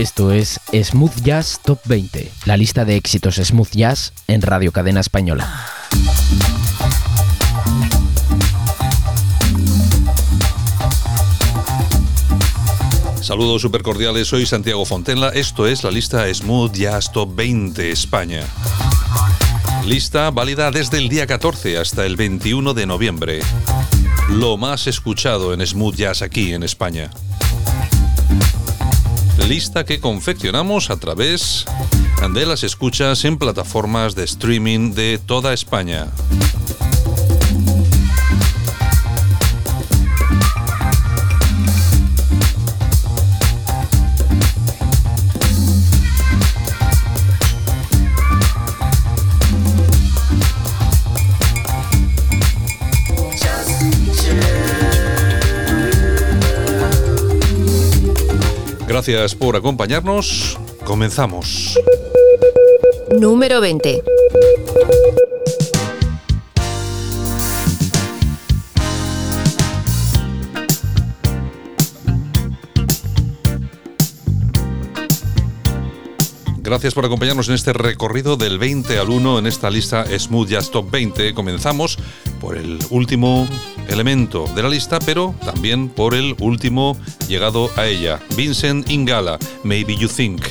Esto es Smooth Jazz Top 20, la lista de éxitos Smooth Jazz en Radio Cadena Española. Saludos super cordiales, soy Santiago Fontella, esto es la lista Smooth Jazz Top 20 España. Lista válida desde el día 14 hasta el 21 de noviembre. Lo más escuchado en Smooth Jazz aquí en España lista que confeccionamos a través de las escuchas en plataformas de streaming de toda España. Gracias por acompañarnos. Comenzamos. Número 20. Gracias por acompañarnos en este recorrido del 20 al 1 en esta lista Smooth Jazz Top 20. Comenzamos por el último elemento de la lista, pero también por el último llegado a ella, Vincent Ingala, Maybe You Think.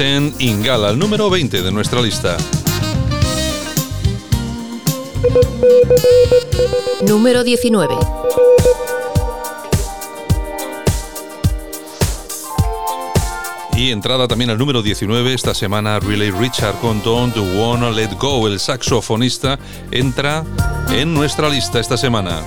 En Ingala, el número 20 de nuestra lista. Número 19. Y entrada también al número 19 esta semana Relay Richard con Don't Wanna Let Go. El saxofonista entra en nuestra lista esta semana.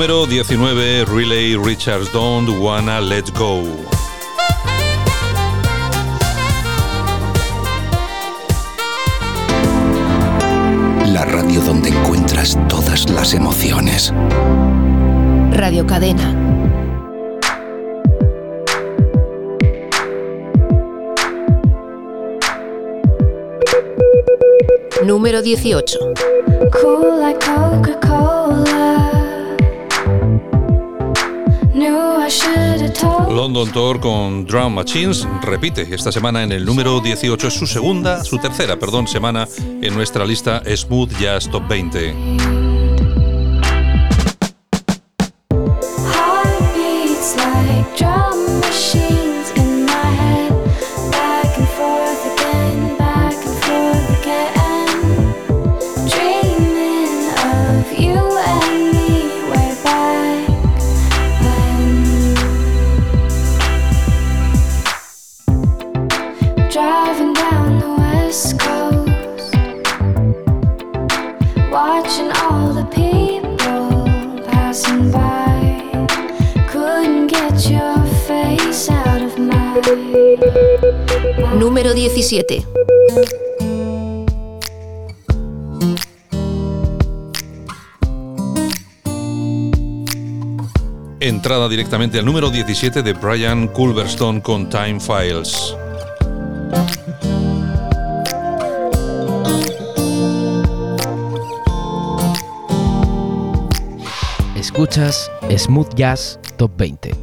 Número 19, Relay Richards Don't Wanna Let Go. La radio donde encuentras todas las emociones. Radio Cadena. Número 18. Cool like Con Drum Machines repite esta semana en el número 18, es su segunda, su tercera, perdón, semana en nuestra lista Smooth Jazz Top 20. Número 17. Entrada directamente al número 17 de Brian Culverstone con Time Files. Escuchas Smooth Jazz Top 20.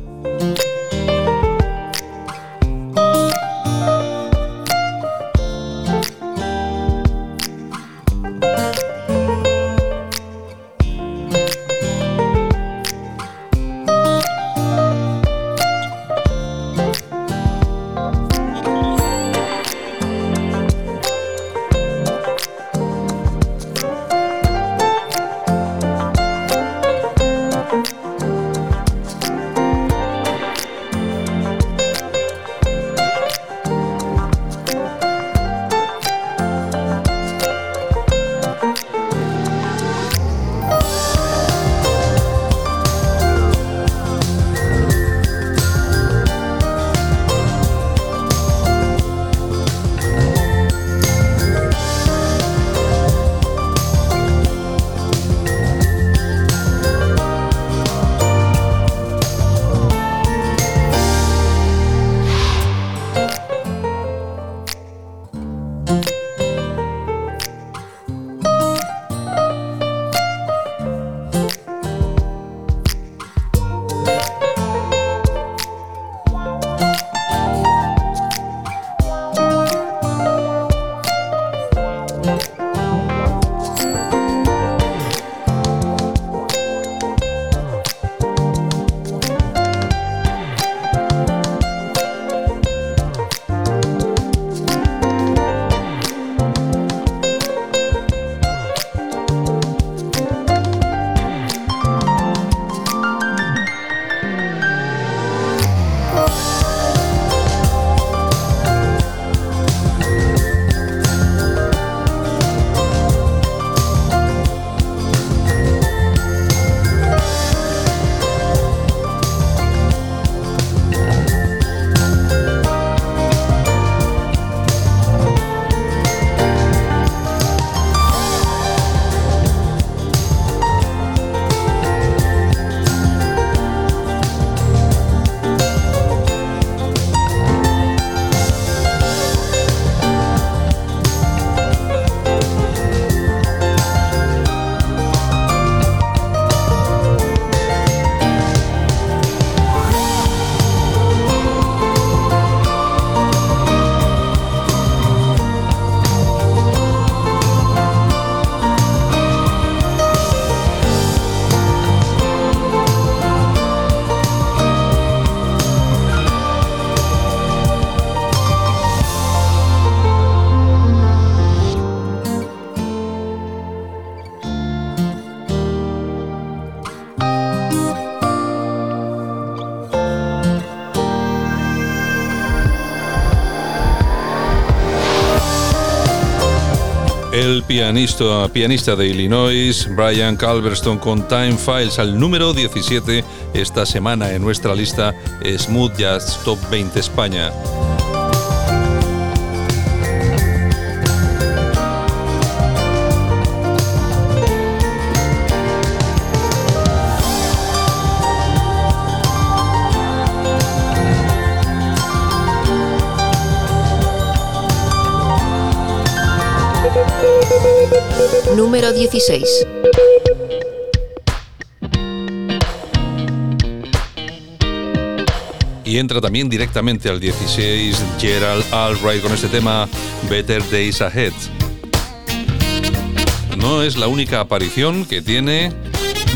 El pianista, pianista de Illinois, Brian Calverstone, con Time Files al número 17 esta semana en nuestra lista Smooth Jazz Top 20 España. Número 16. Y entra también directamente al 16 Gerald Albright con este tema Better Days Ahead. No es la única aparición que tiene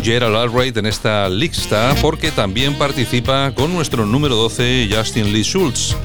Gerald Albright en esta lista porque también participa con nuestro número 12 Justin Lee Schultz.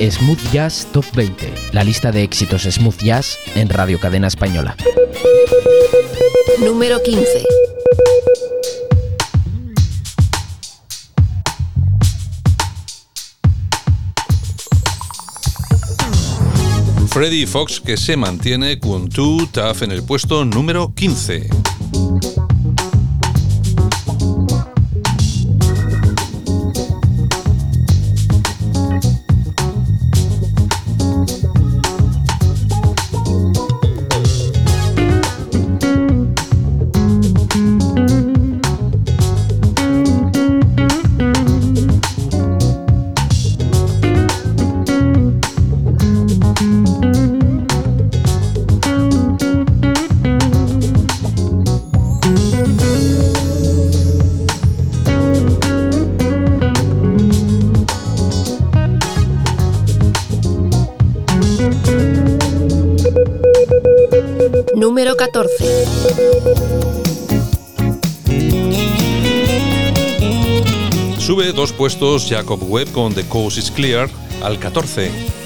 Smooth Jazz Top 20, la lista de éxitos smooth jazz en Radio Cadena Española. Número 15. Freddy Fox que se mantiene con Too Tough en el puesto número 15. Puestos Jacob Webb con The Coast is Clear al 14.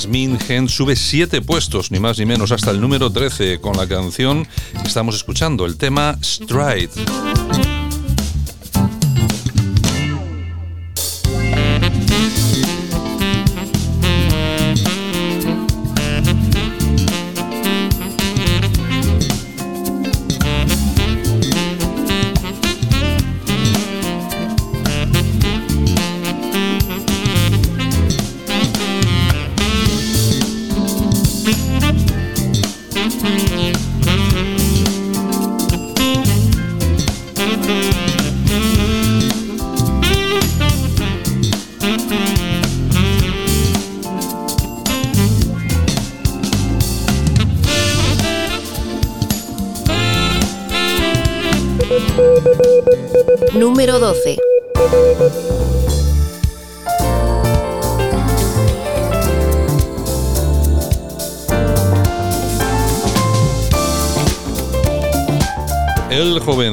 Jasmine Hen sube siete puestos, ni más ni menos, hasta el número 13 con la canción que estamos escuchando, el tema Stride.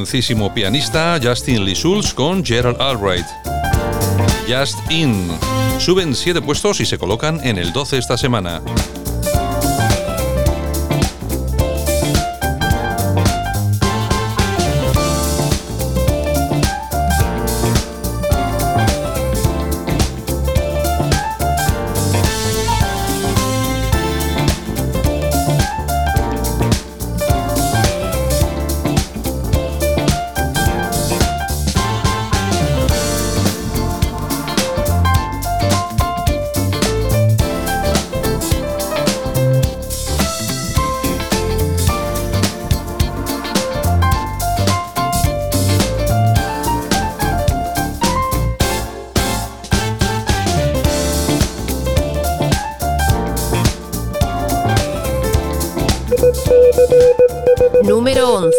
Jovencísimo pianista Justin Lee Schulz con Gerald Albright. Just In. Suben siete puestos y se colocan en el 12 esta semana. Número 11.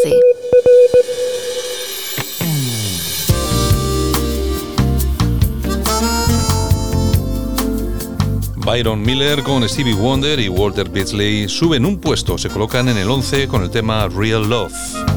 Byron Miller con Stevie Wonder y Walter Beasley suben un puesto, se colocan en el 11 con el tema Real Love.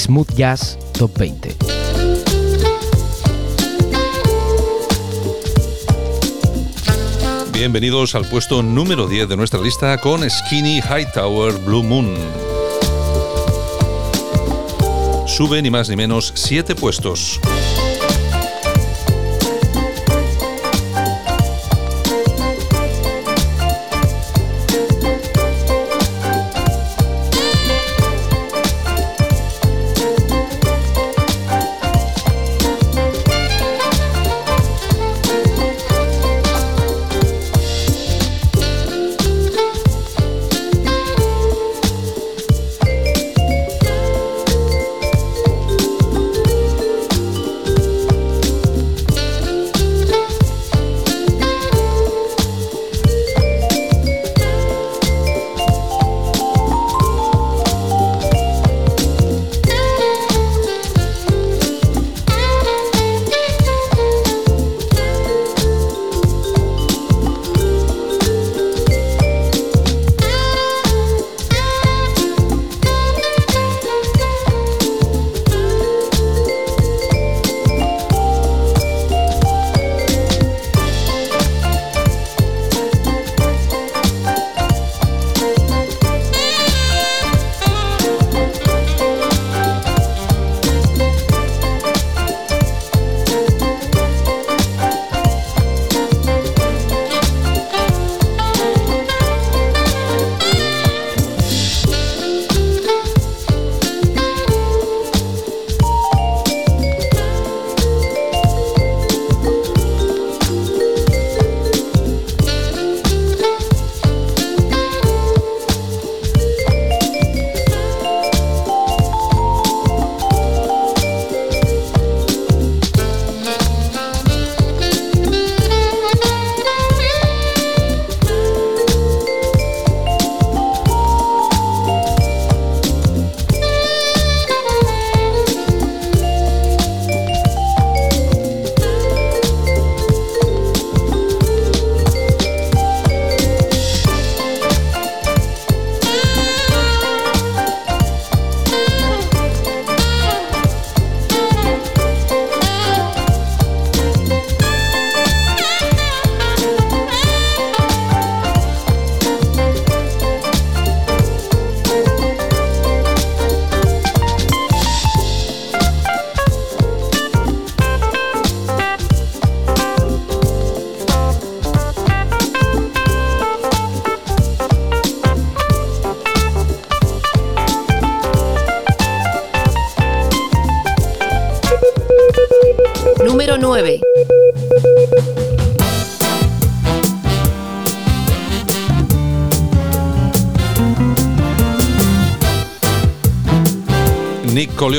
Smooth Jazz Top 20. Bienvenidos al puesto número 10 de nuestra lista con Skinny Hightower Blue Moon. Sube ni más ni menos 7 puestos.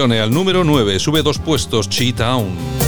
Al número 9, sube dos puestos, Chi-Town.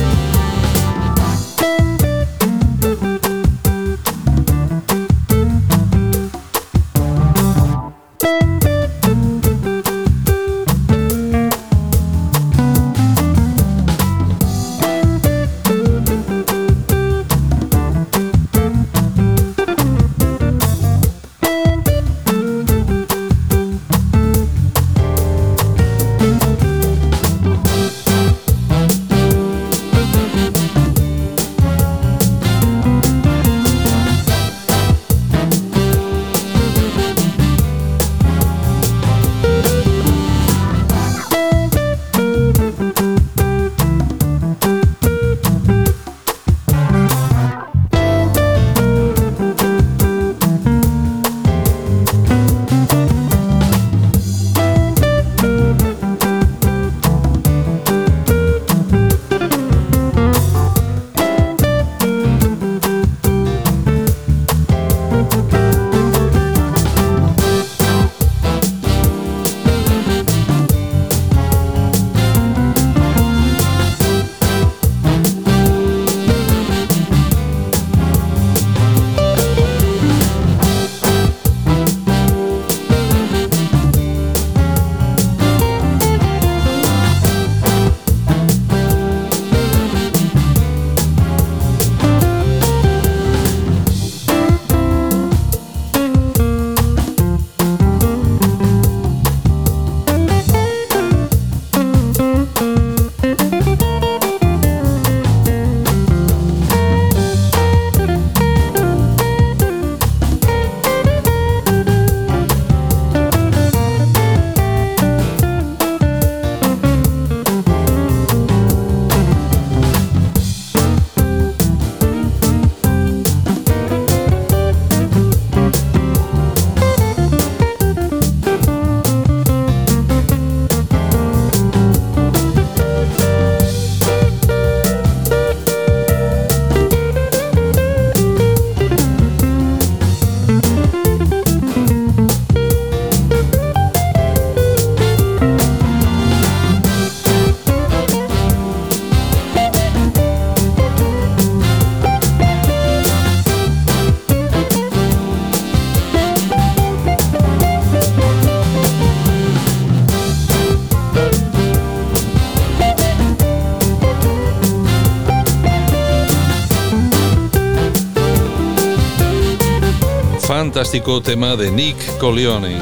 Fantástico tema de Nick Coleone.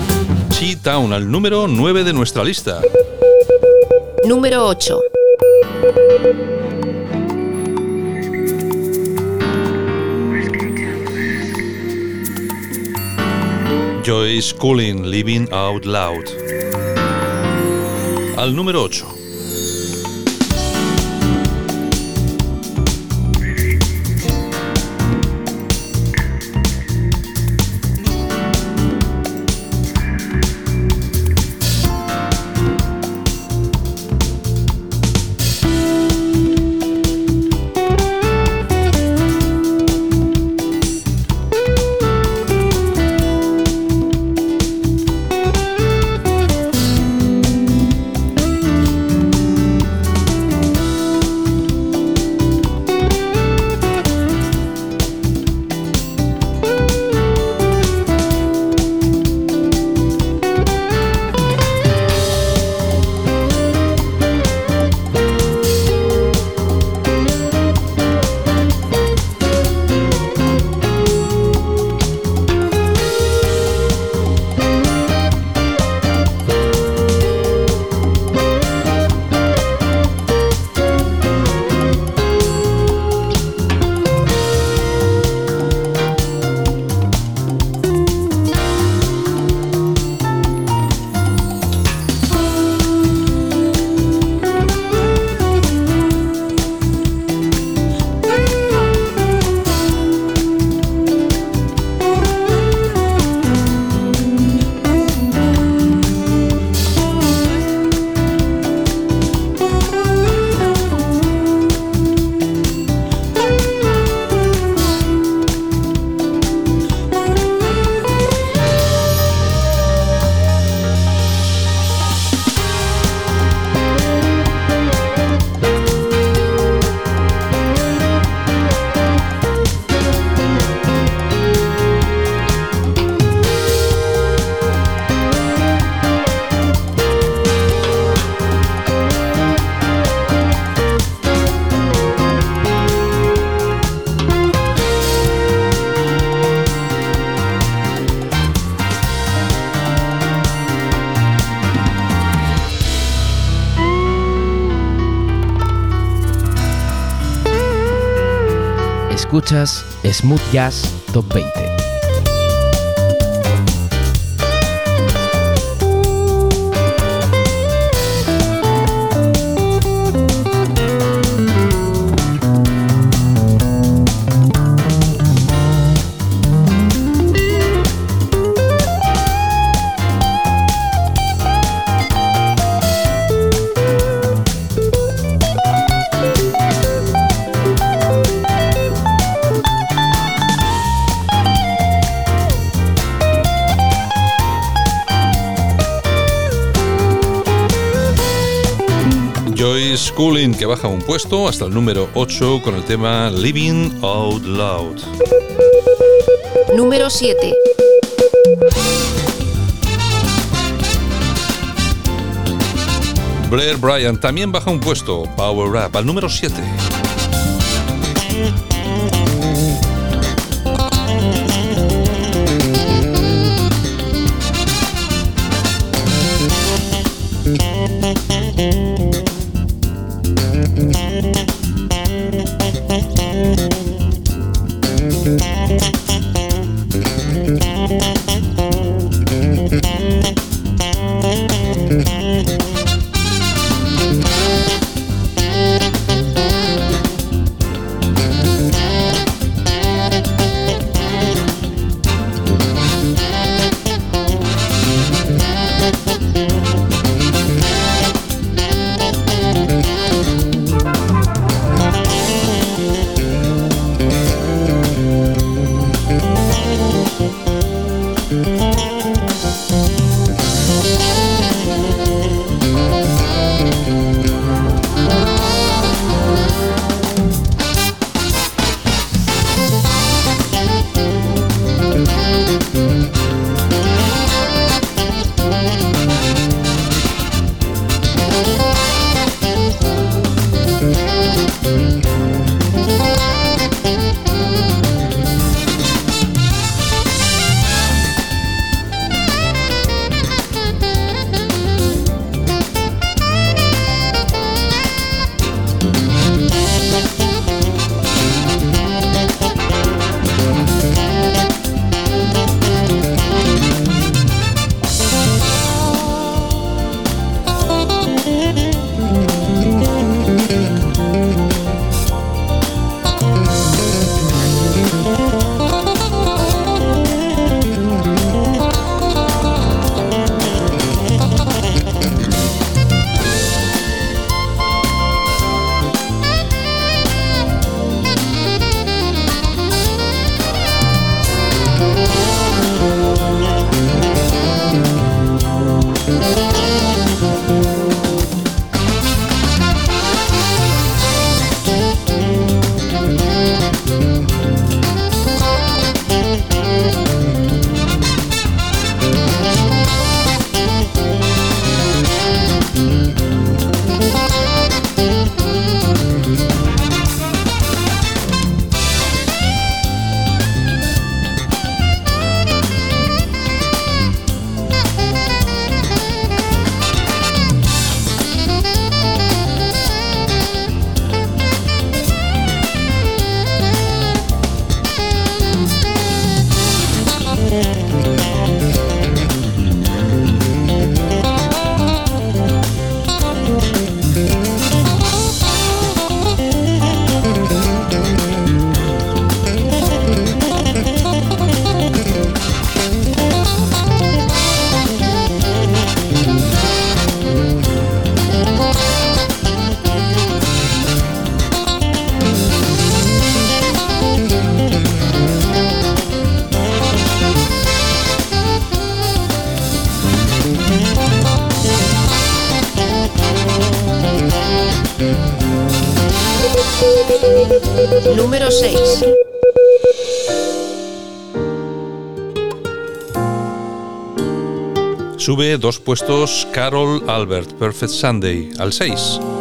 Chi-Town, al número 9 de nuestra lista. Número 8. Joyce Cooling, Living Out Loud. Al número 8. Smooth Jazz Top 20. Schooling que baja un puesto hasta el número 8 con el tema Living Out Loud. Número 7. Blair Bryan también baja un puesto, Power Up, al número 7. Dos puestos Carol Albert, Perfect Sunday, al 6.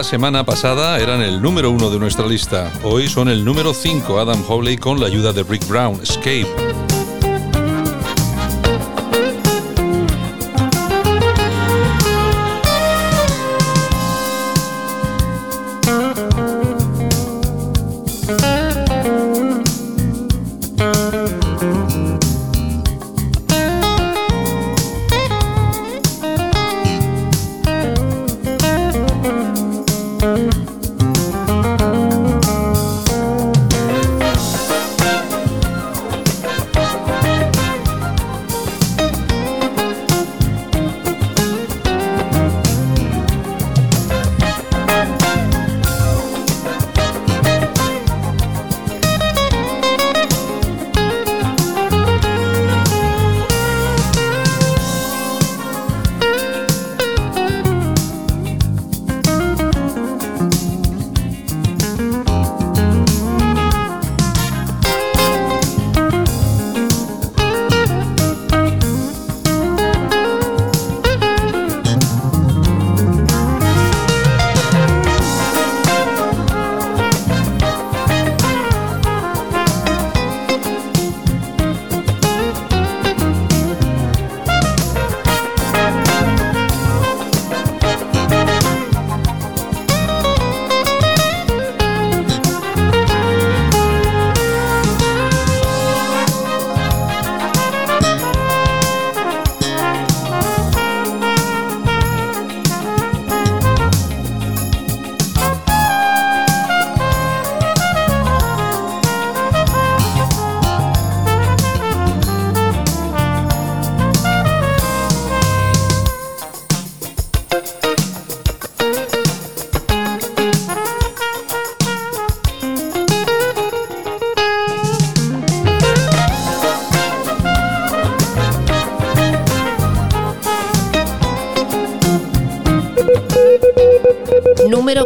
La semana pasada eran el número uno de nuestra lista. Hoy son el número 5, Adam Howley con la ayuda de Rick Brown, Escape.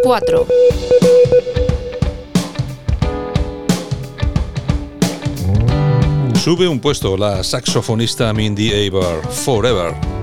4. Sube un puesto la saxofonista Mindy Aber, Forever.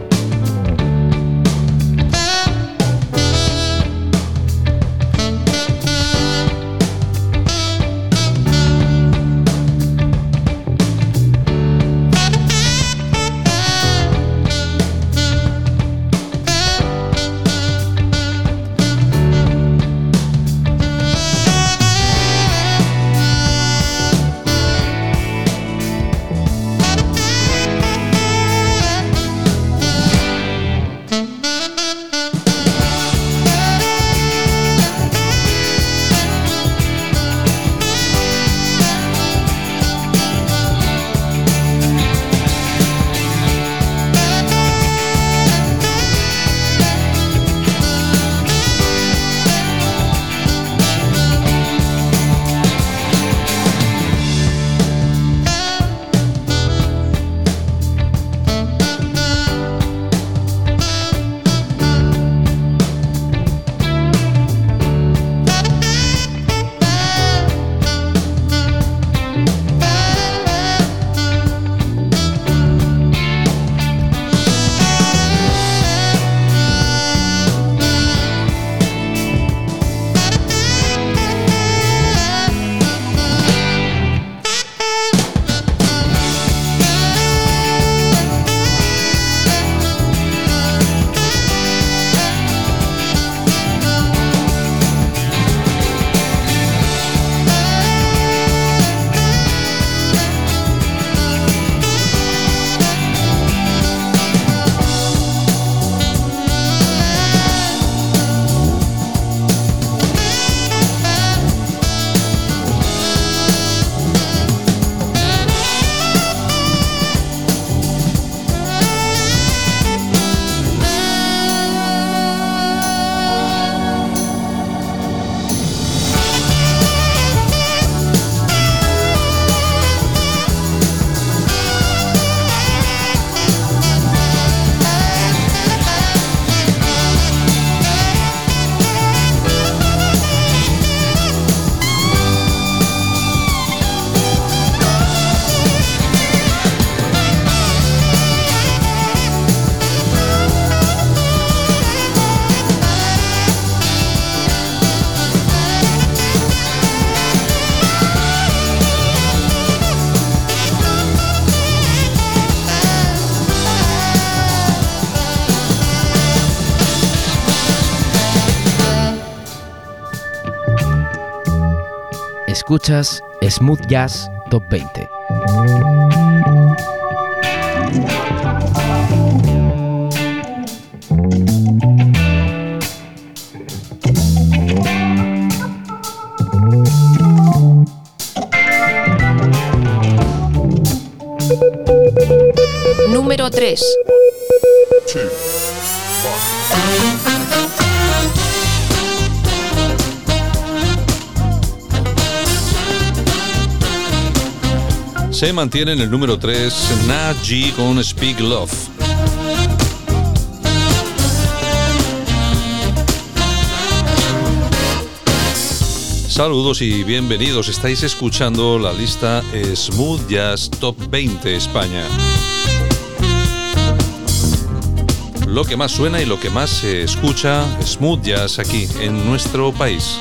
Escuchas Smooth Jazz Top 20. Número 3. Se mantiene en el número 3 Na G con Speak Love. Saludos y bienvenidos. Estáis escuchando la lista Smooth Jazz Top 20 España. Lo que más suena y lo que más se escucha Smooth Jazz aquí en nuestro país.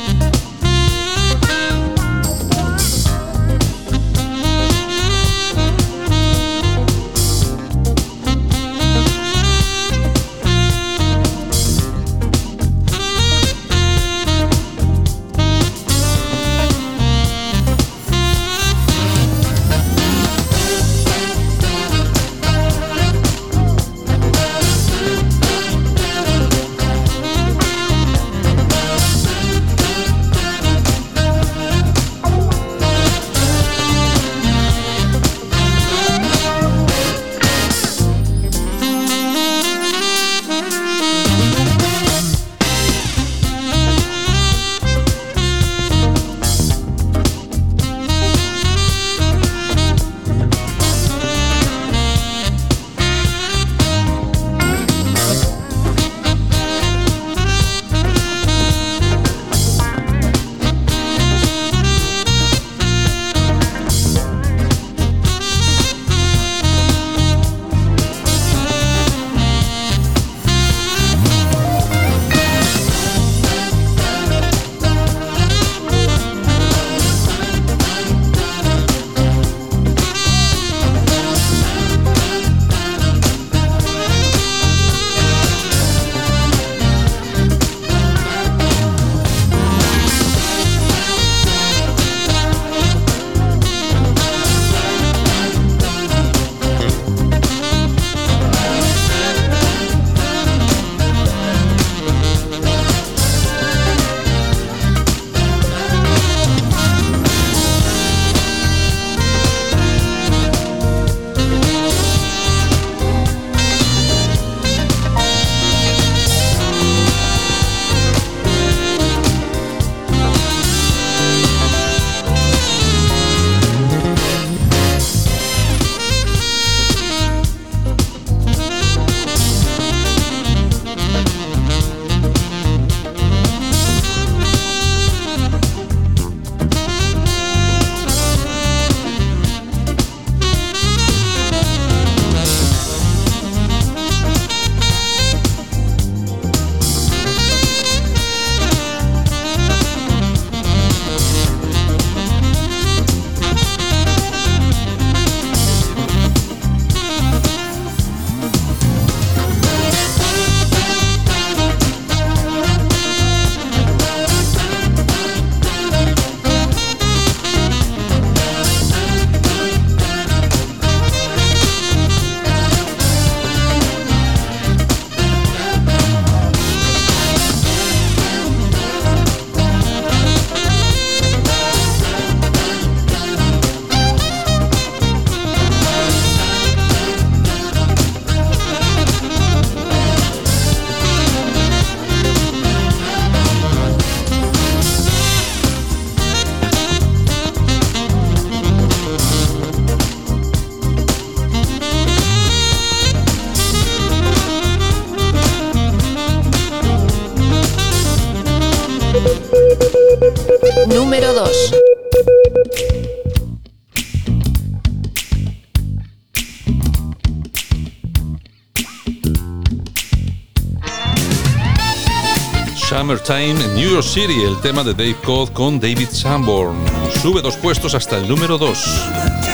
Summertime en New York City, el tema de Dave Codd con David Sanborn. Sube dos puestos hasta el número 2.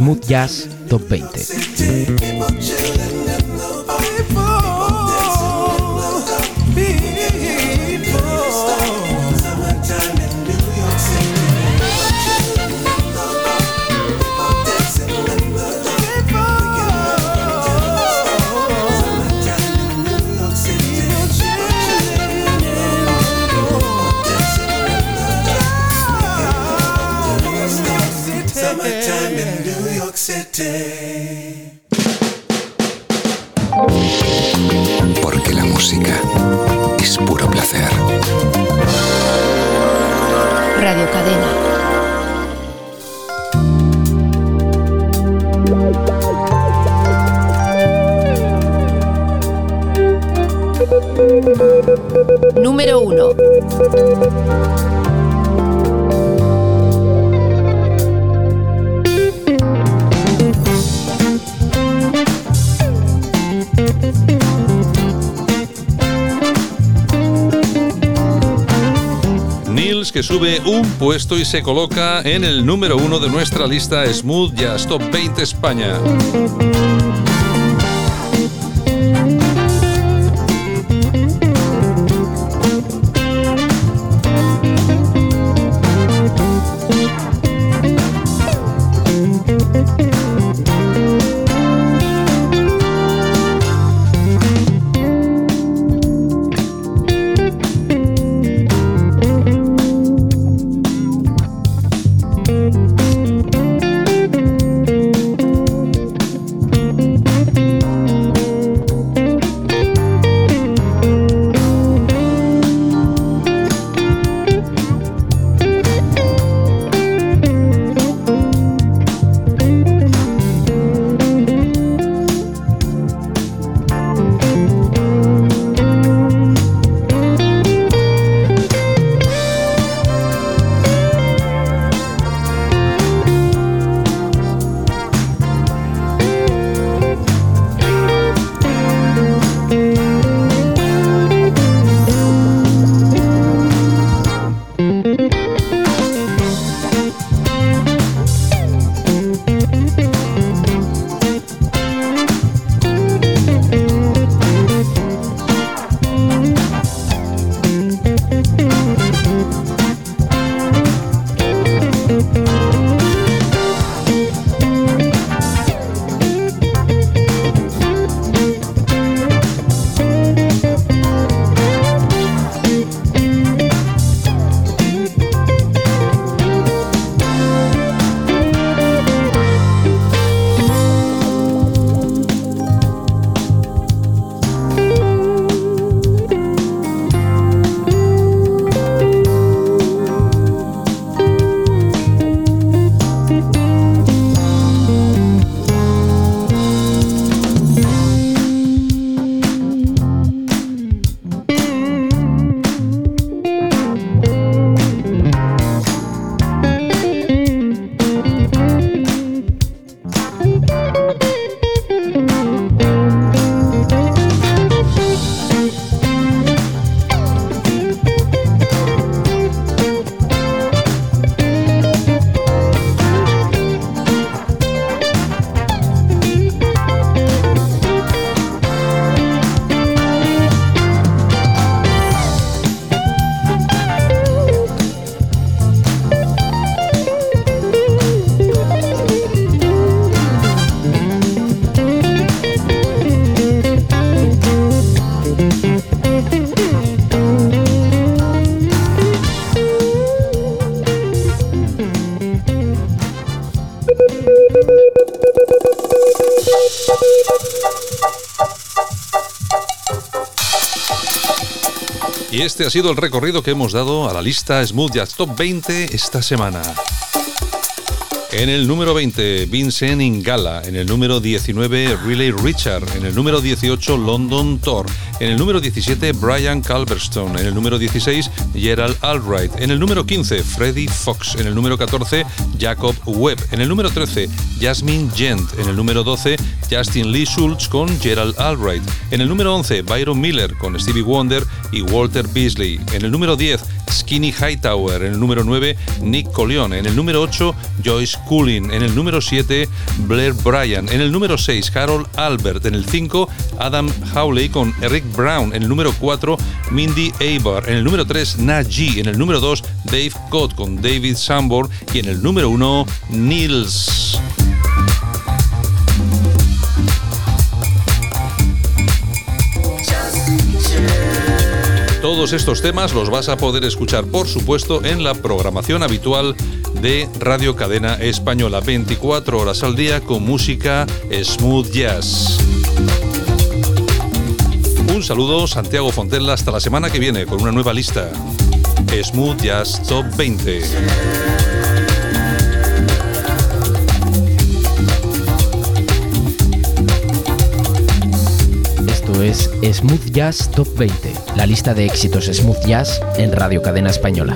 Smooth Jazz Top 20. City. Sube un puesto y se coloca en el número uno de nuestra lista Smooth Jazz Top 20 España. Este ha sido el recorrido que hemos dado a la lista Smooth Jazz Top 20 esta semana. En el número 20, Vincent Ingala. En el número 19, Riley Richard. En el número 18, London Thor. En el número 17, Brian Calverstone. En el número 16, Gerald Albright. En el número 15, Freddie Fox. En el número 14, Jacob Webb. En el número 13, Jasmine Gent. En el número 12, Justin Lee Schultz con Gerald Albright. En el número 11, Byron Miller con Stevie Wonder y Walter Beasley. En el número 10, Skinny Hightower. En el número 9, Nick Colion. En el número 8, Joyce Cooling. En el número 7, Blair Bryan. En el número 6, Harold Albert. En el 5, Adam Howley con Eric Brown. En el número 4, Mindy Abar. En el número 3, Naji. En el número 2, Dave Cott con David Sambor. Y en el número 1, Nils. Todos estos temas los vas a poder escuchar, por supuesto, en la programación habitual de Radio Cadena Española, 24 horas al día con música smooth jazz. Un saludo, Santiago Fontella, hasta la semana que viene con una nueva lista. Smooth Jazz Top 20. Es Smooth Jazz Top 20, la lista de éxitos smooth jazz en Radio Cadena Española.